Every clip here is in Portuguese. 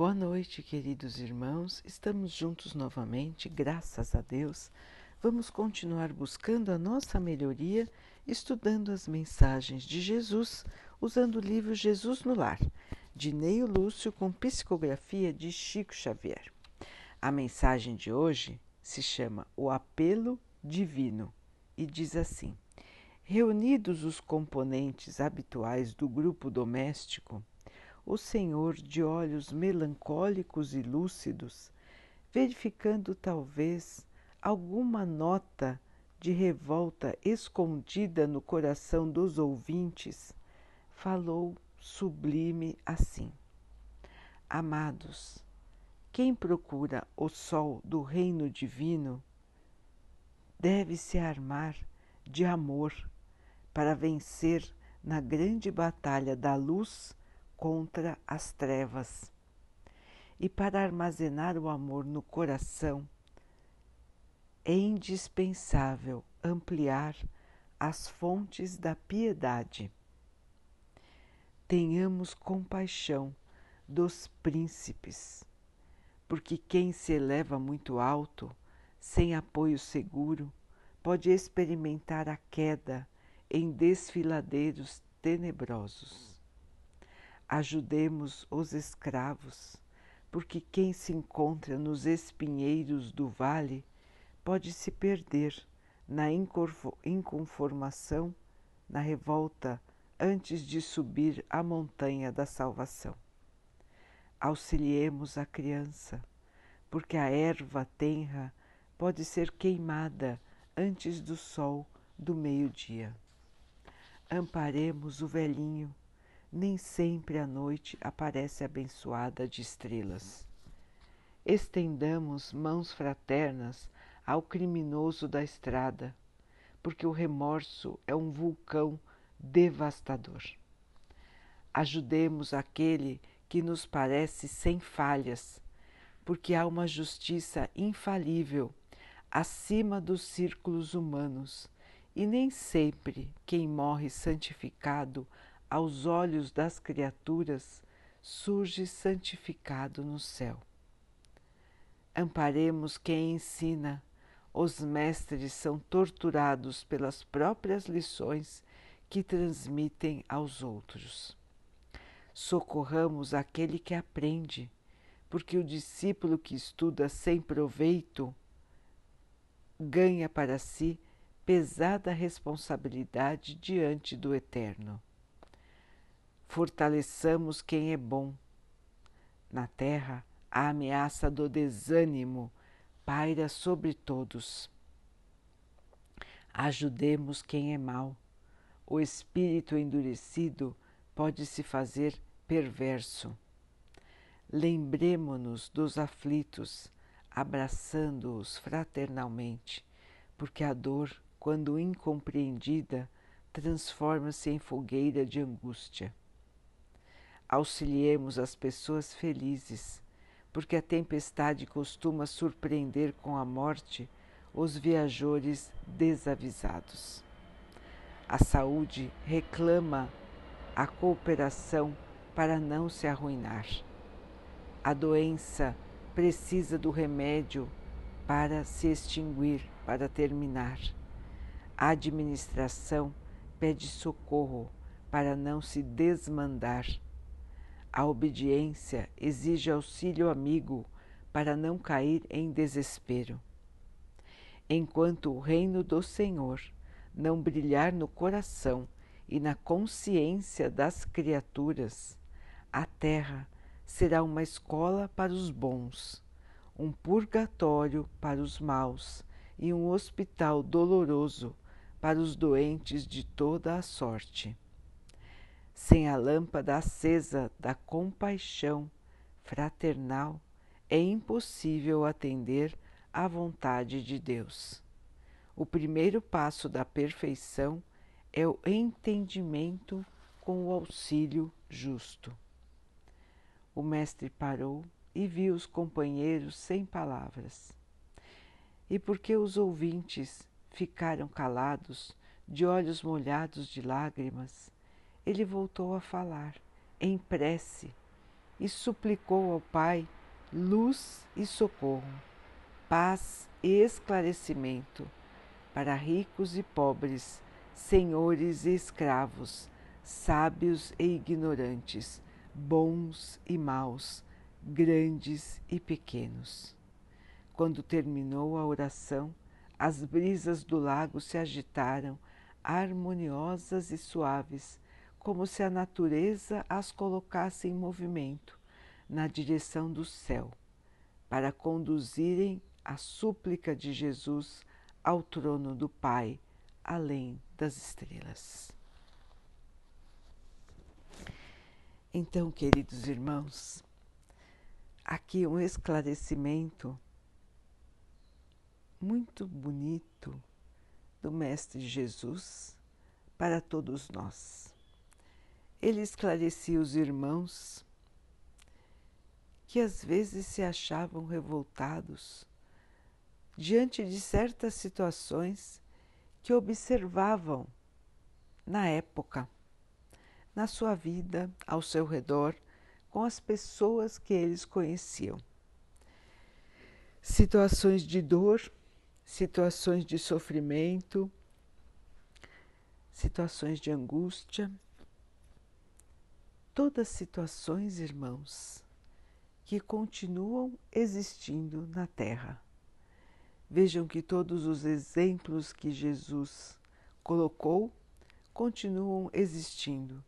Boa noite, queridos irmãos. Estamos juntos novamente, graças a Deus. Vamos continuar buscando a nossa melhoria, estudando as mensagens de Jesus, usando o livro Jesus no Lar, de Neio Lúcio, com psicografia de Chico Xavier. A mensagem de hoje se chama O Apelo Divino e diz assim: Reunidos os componentes habituais do grupo doméstico, o senhor de olhos melancólicos e lúcidos, verificando talvez alguma nota de revolta escondida no coração dos ouvintes, falou sublime assim: Amados, quem procura o sol do reino divino deve se armar de amor para vencer na grande batalha da luz contra as trevas. E para armazenar o amor no coração, é indispensável ampliar as fontes da piedade. Tenhamos compaixão dos príncipes, porque quem se eleva muito alto, sem apoio seguro, pode experimentar a queda em desfiladeiros tenebrosos. Ajudemos os escravos, porque quem se encontra nos espinheiros do vale pode se perder na inconformação, na revolta, antes de subir a montanha da salvação. Auxiliemos a criança, porque a erva tenra pode ser queimada antes do sol do meio-dia. Amparemos o velhinho nem sempre a noite aparece abençoada de estrelas. Estendamos mãos fraternas ao criminoso da estrada, porque o remorso é um vulcão devastador. Ajudemos aquele que nos parece sem falhas, porque há uma justiça infalível acima dos círculos humanos, e nem sempre quem morre santificado aos olhos das criaturas, surge santificado no céu. Amparemos quem ensina, os mestres são torturados pelas próprias lições que transmitem aos outros. Socorramos aquele que aprende, porque o discípulo que estuda sem proveito ganha para si pesada responsabilidade diante do Eterno fortaleçamos quem é bom. Na terra, a ameaça do desânimo paira sobre todos. Ajudemos quem é mau. O espírito endurecido pode se fazer perverso. Lembremo-nos dos aflitos, abraçando-os fraternalmente, porque a dor, quando incompreendida, transforma-se em fogueira de angústia. Auxiliemos as pessoas felizes, porque a tempestade costuma surpreender com a morte os viajores desavisados. A saúde reclama a cooperação para não se arruinar. A doença precisa do remédio para se extinguir, para terminar. A administração pede socorro para não se desmandar a obediência exige auxílio amigo para não cair em desespero. Enquanto o reino do Senhor não brilhar no coração e na consciência das criaturas, a terra será uma escola para os bons, um purgatório para os maus e um hospital doloroso para os doentes de toda a sorte. Sem a lâmpada acesa da compaixão fraternal, é impossível atender à vontade de Deus. O primeiro passo da perfeição é o entendimento com o auxílio justo. O mestre parou e viu os companheiros sem palavras. E porque os ouvintes ficaram calados, de olhos molhados de lágrimas, ele voltou a falar, em prece, e suplicou ao Pai luz e socorro, paz e esclarecimento para ricos e pobres, senhores e escravos, sábios e ignorantes, bons e maus, grandes e pequenos. Quando terminou a oração, as brisas do lago se agitaram, harmoniosas e suaves, como se a natureza as colocasse em movimento na direção do céu, para conduzirem a súplica de Jesus ao trono do Pai, além das estrelas. Então, queridos irmãos, aqui um esclarecimento muito bonito do Mestre Jesus para todos nós. Ele esclarecia os irmãos que às vezes se achavam revoltados diante de certas situações que observavam na época, na sua vida, ao seu redor, com as pessoas que eles conheciam. Situações de dor, situações de sofrimento, situações de angústia, todas situações, irmãos, que continuam existindo na Terra. Vejam que todos os exemplos que Jesus colocou continuam existindo.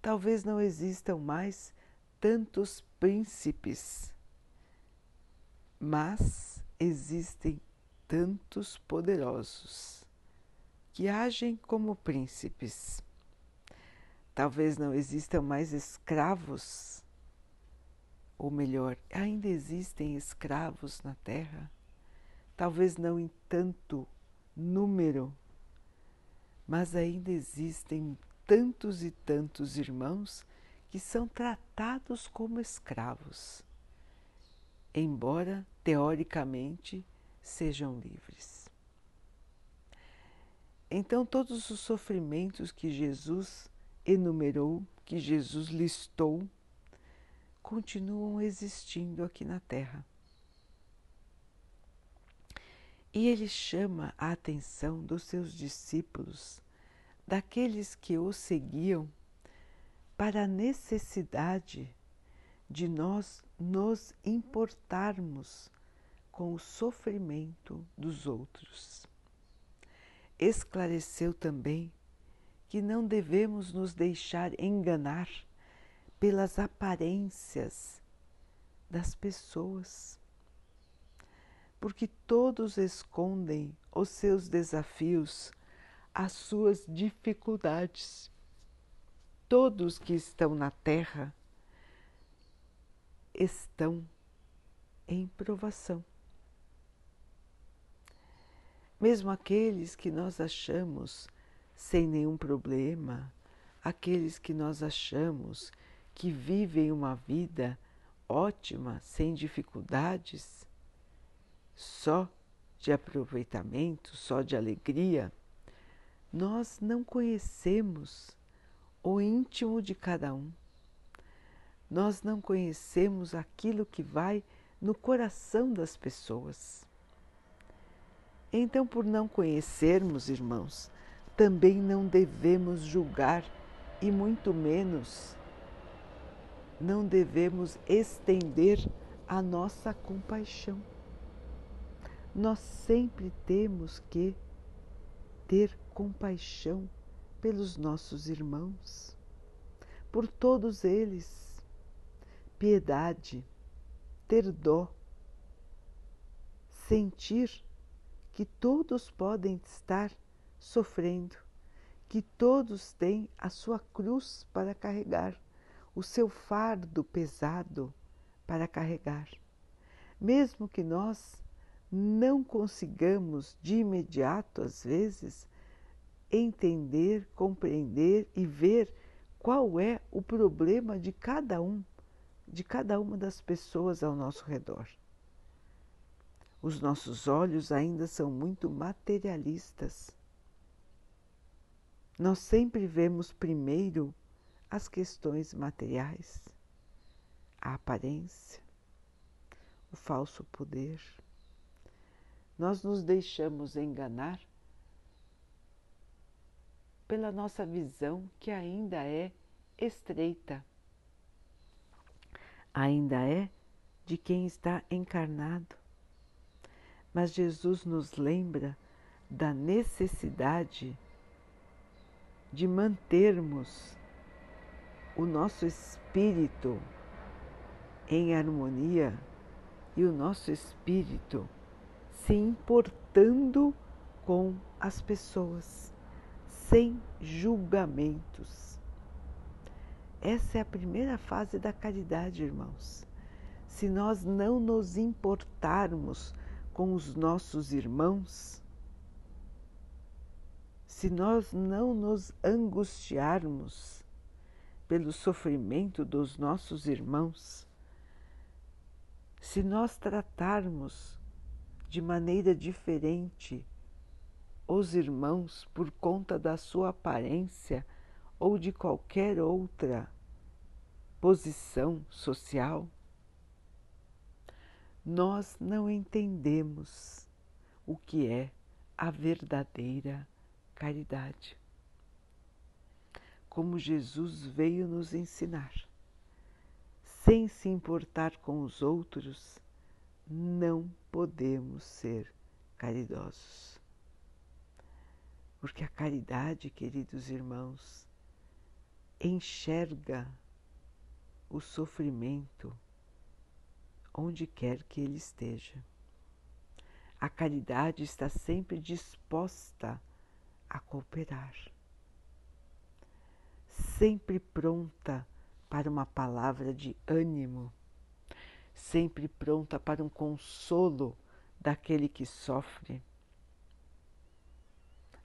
Talvez não existam mais tantos príncipes, mas existem tantos poderosos que agem como príncipes. Talvez não existam mais escravos, ou melhor, ainda existem escravos na Terra, talvez não em tanto número, mas ainda existem tantos e tantos irmãos que são tratados como escravos, embora teoricamente sejam livres. Então, todos os sofrimentos que Jesus enumerou, que Jesus listou, continuam existindo aqui na Terra. E ele chama a atenção dos seus discípulos, daqueles que o seguiam, para a necessidade de nós nos importarmos com o sofrimento dos outros. Esclareceu também que não devemos nos deixar enganar pelas aparências das pessoas, porque todos escondem os seus desafios, as suas dificuldades. Todos que estão na Terra estão em provação mesmo aqueles que nós achamos sem nenhum problema, aqueles que nós achamos que vivem uma vida ótima, sem dificuldades, só de aproveitamento, só de alegria, nós não conhecemos o íntimo de cada um. Nós não conhecemos aquilo que vai no coração das pessoas. Então, por não conhecermos, irmãos, também não devemos julgar e muito menos não devemos estender a nossa compaixão. Nós sempre temos que ter compaixão pelos nossos irmãos, por todos eles, piedade, ter dó, sentir que todos podem estar sofrendo, que todos têm a sua cruz para carregar, o seu fardo pesado para carregar. Mesmo que nós não consigamos de imediato, às vezes, entender, compreender e ver qual é o problema de cada um, de cada uma das pessoas ao nosso redor. Os nossos olhos ainda são muito materialistas. Nós sempre vemos primeiro as questões materiais, a aparência, o falso poder. Nós nos deixamos enganar pela nossa visão que ainda é estreita, ainda é de quem está encarnado. Mas Jesus nos lembra da necessidade de mantermos o nosso espírito em harmonia e o nosso espírito se importando com as pessoas, sem julgamentos. Essa é a primeira fase da caridade, irmãos. Se nós não nos importarmos com os nossos irmãos, se nós não nos angustiarmos pelo sofrimento dos nossos irmãos, se nós tratarmos de maneira diferente os irmãos por conta da sua aparência ou de qualquer outra posição social, nós não entendemos o que é a verdadeira caridade. Como Jesus veio nos ensinar sem se importar com os outros, não podemos ser caridosos. Porque a caridade, queridos irmãos, enxerga o sofrimento onde quer que ele esteja. A caridade está sempre disposta a cooperar, sempre pronta para uma palavra de ânimo, sempre pronta para um consolo daquele que sofre.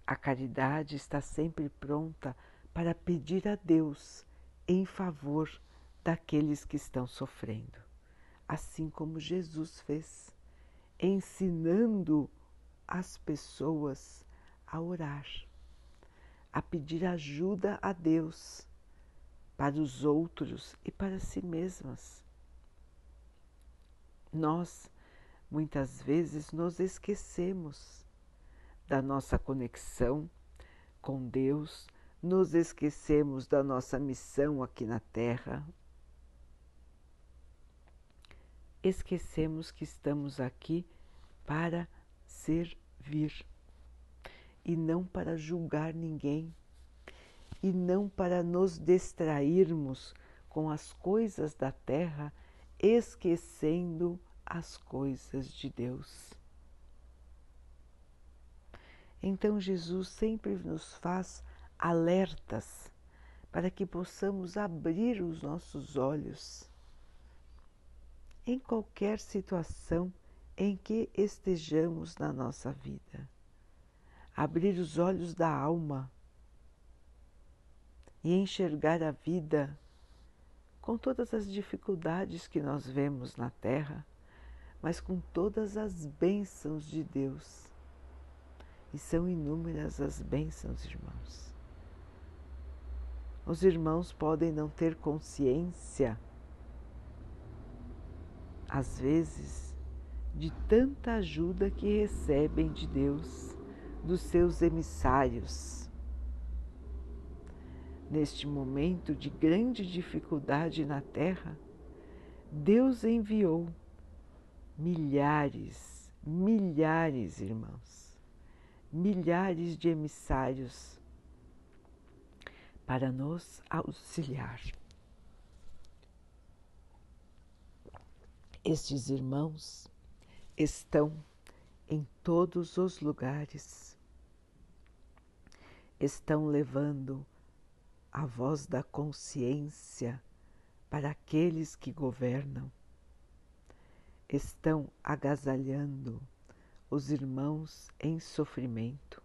A caridade está sempre pronta para pedir a Deus em favor daqueles que estão sofrendo, assim como Jesus fez, ensinando as pessoas a orar, a pedir ajuda a Deus para os outros e para si mesmas. Nós, muitas vezes, nos esquecemos da nossa conexão com Deus, nos esquecemos da nossa missão aqui na Terra. Esquecemos que estamos aqui para servir e não para julgar ninguém e não para nos distrairmos com as coisas da terra, esquecendo as coisas de Deus. Então Jesus sempre nos faz alertas para que possamos abrir os nossos olhos em qualquer situação em que estejamos na nossa vida. Abrir os olhos da alma e enxergar a vida com todas as dificuldades que nós vemos na Terra, mas com todas as bênçãos de Deus. E são inúmeras as bênçãos, irmãos. Os irmãos podem não ter consciência, às vezes, de tanta ajuda que recebem de Deus, dos seus emissários Neste momento de grande dificuldade na Terra, Deus enviou milhares, milhares, irmãos, milhares de emissários para nos auxiliar. Estes irmãos estão em todos os lugares, estão levando a voz da consciência para aqueles que governam. Estão agasalhando os irmãos em sofrimento,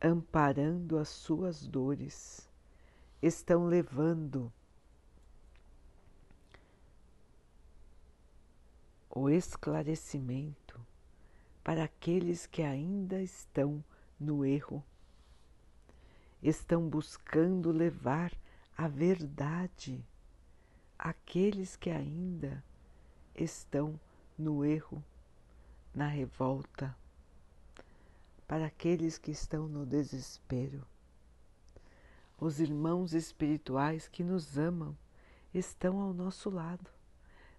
amparando as suas dores, estão levando o esclarecimento para aqueles que ainda estão no erro estão buscando levar a verdade aqueles que ainda estão no erro, na revolta, para aqueles que estão no desespero. Os irmãos espirituais que nos amam estão ao nosso lado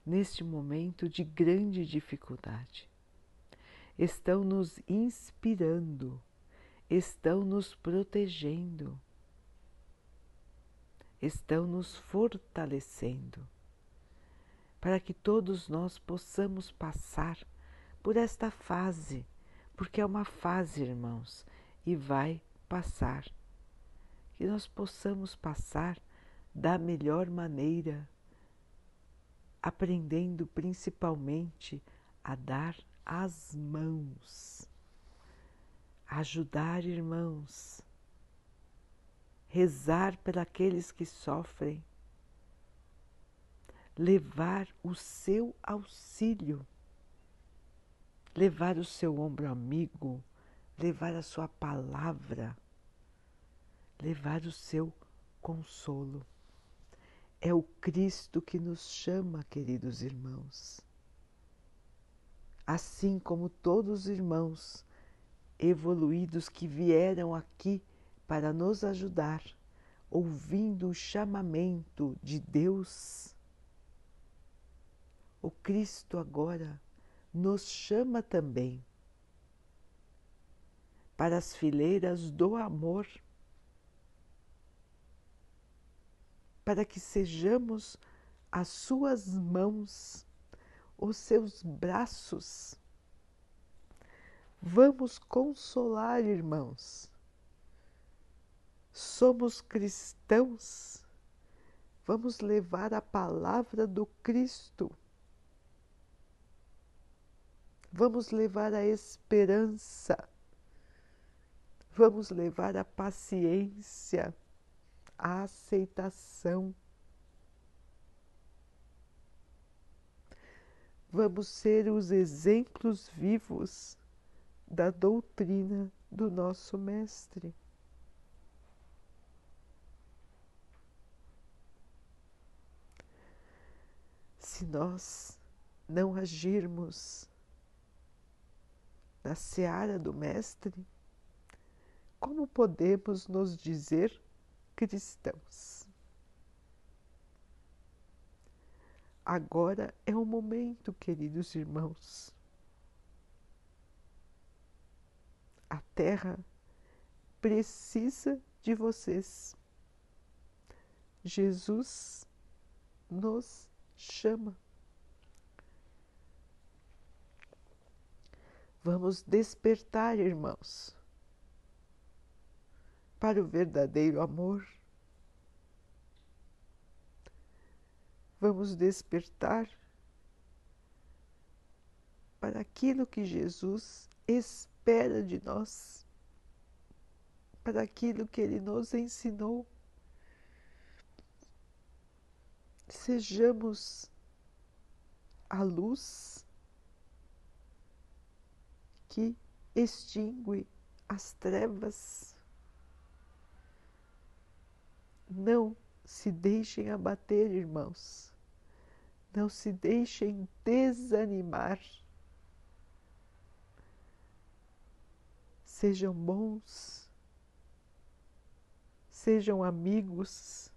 neste momento de grande dificuldade. Estão nos inspirando, estão nos protegendo, estão nos fortalecendo, para que todos nós possamos passar por esta fase, porque é uma fase, irmãos, e vai passar. Que nós possamos passar da melhor maneira, aprendendo principalmente a dar as mãos, ajudar irmãos, rezar pelos que sofrem, levar o seu auxílio, levar o seu ombro amigo, levar a sua palavra, levar o seu consolo. É o Cristo que nos chama, queridos irmãos. Assim como todos os irmãos evoluídos que vieram aqui para nos ajudar, ouvindo o chamamento de Deus, o Cristo agora nos chama também para as fileiras do amor para que sejamos as suas mãos, os seus braços. Vamos consolar, irmãos. Somos cristãos. Vamos levar a palavra do Cristo. Vamos levar a esperança. Vamos levar a paciência a aceitação. Vamos ser os exemplos vivos da doutrina do nosso Mestre. Se nós não agirmos na seara do Mestre, como podemos nos dizer cristãos. Agora é o momento, queridos irmãos. A terra precisa de vocês. Jesus nos chama. Vamos despertar, irmãos para o verdadeiro amor. Vamos despertar para aquilo que Jesus espera de nós, para aquilo que Ele nos ensinou. Sejamos a luz que extingue as trevas. Não se deixem abater, irmãos. Não se deixem desanimar. Sejam bons, sejam amigos,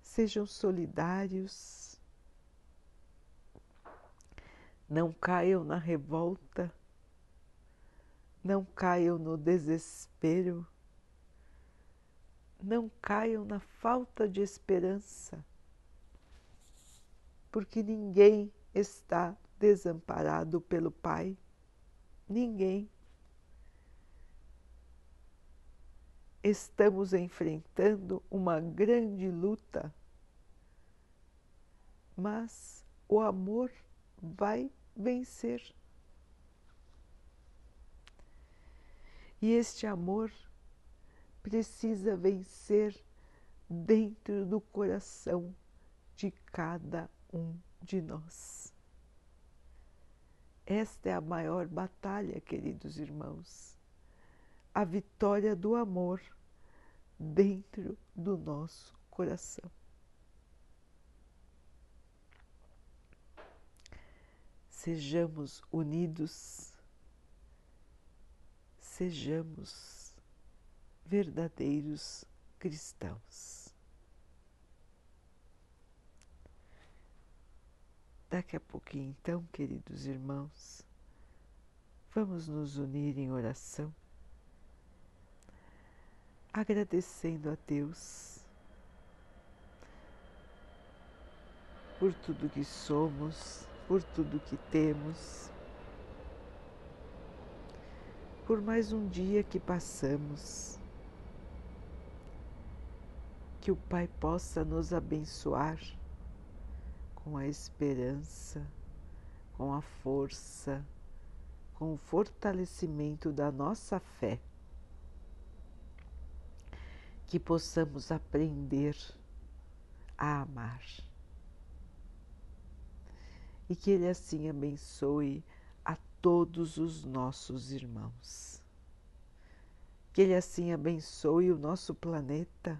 sejam solidários. Não caiam na revolta, não caiam no desespero. Não caiam na falta de esperança, porque ninguém está desamparado pelo Pai, ninguém. Estamos enfrentando uma grande luta, mas o amor vai vencer. E este amor precisa vencer dentro do coração de cada um de nós. Esta é a maior batalha, queridos irmãos, a vitória do amor dentro do nosso coração. Sejamos unidos, sejamos verdadeiros cristãos. Daqui a pouquinho, então, queridos irmãos, vamos nos unir em oração, agradecendo a Deus por tudo que somos, por tudo que temos, por mais um dia que passamos. Que o Pai possa nos abençoar com a esperança, com a força, com o fortalecimento da nossa fé. Que possamos aprender a amar. E que Ele assim abençoe a todos os nossos irmãos. Que Ele assim abençoe o nosso planeta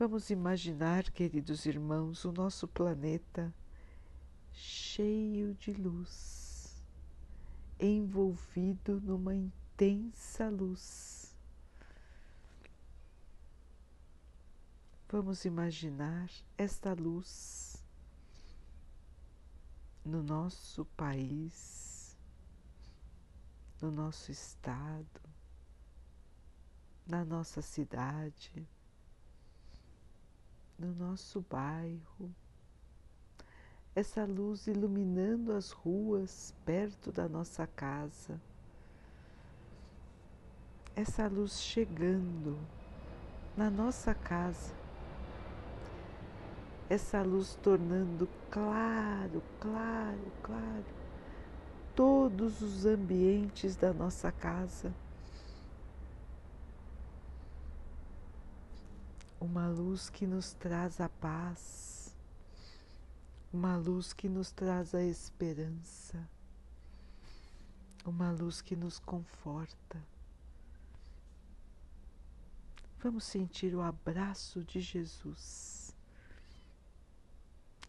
Vamos imaginar, queridos irmãos, o nosso planeta cheio de luz, envolvido numa intensa luz. Vamos imaginar esta luz no nosso país, no nosso estado, na nossa cidade no nosso bairro, essa luz iluminando as ruas perto da nossa casa, essa luz chegando na nossa casa, essa luz tornando claro, claro, claro todos os ambientes da nossa casa. Uma luz que nos traz a paz, uma luz que nos traz a esperança, uma luz que nos conforta. Vamos sentir o abraço de Jesus.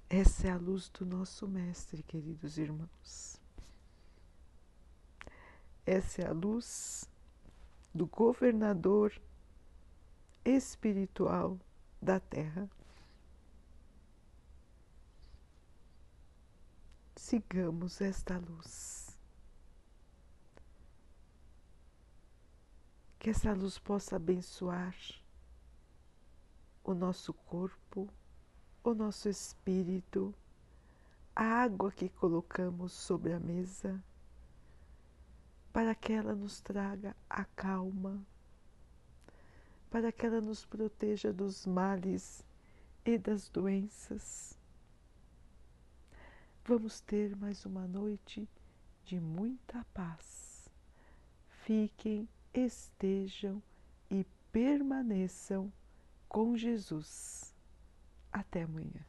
Essa é a luz do nosso Mestre, queridos irmãos. Essa é a luz do governador espiritual da Terra. Sigamos esta luz. Que essa luz possa abençoar o nosso corpo, o nosso espírito, a água que colocamos sobre a mesa, para que ela nos traga a calma, para que ela nos proteja dos males e das doenças. Vamos ter mais uma noite de muita paz. Fiquem, estejam e permaneçam com Jesus. Até amanhã.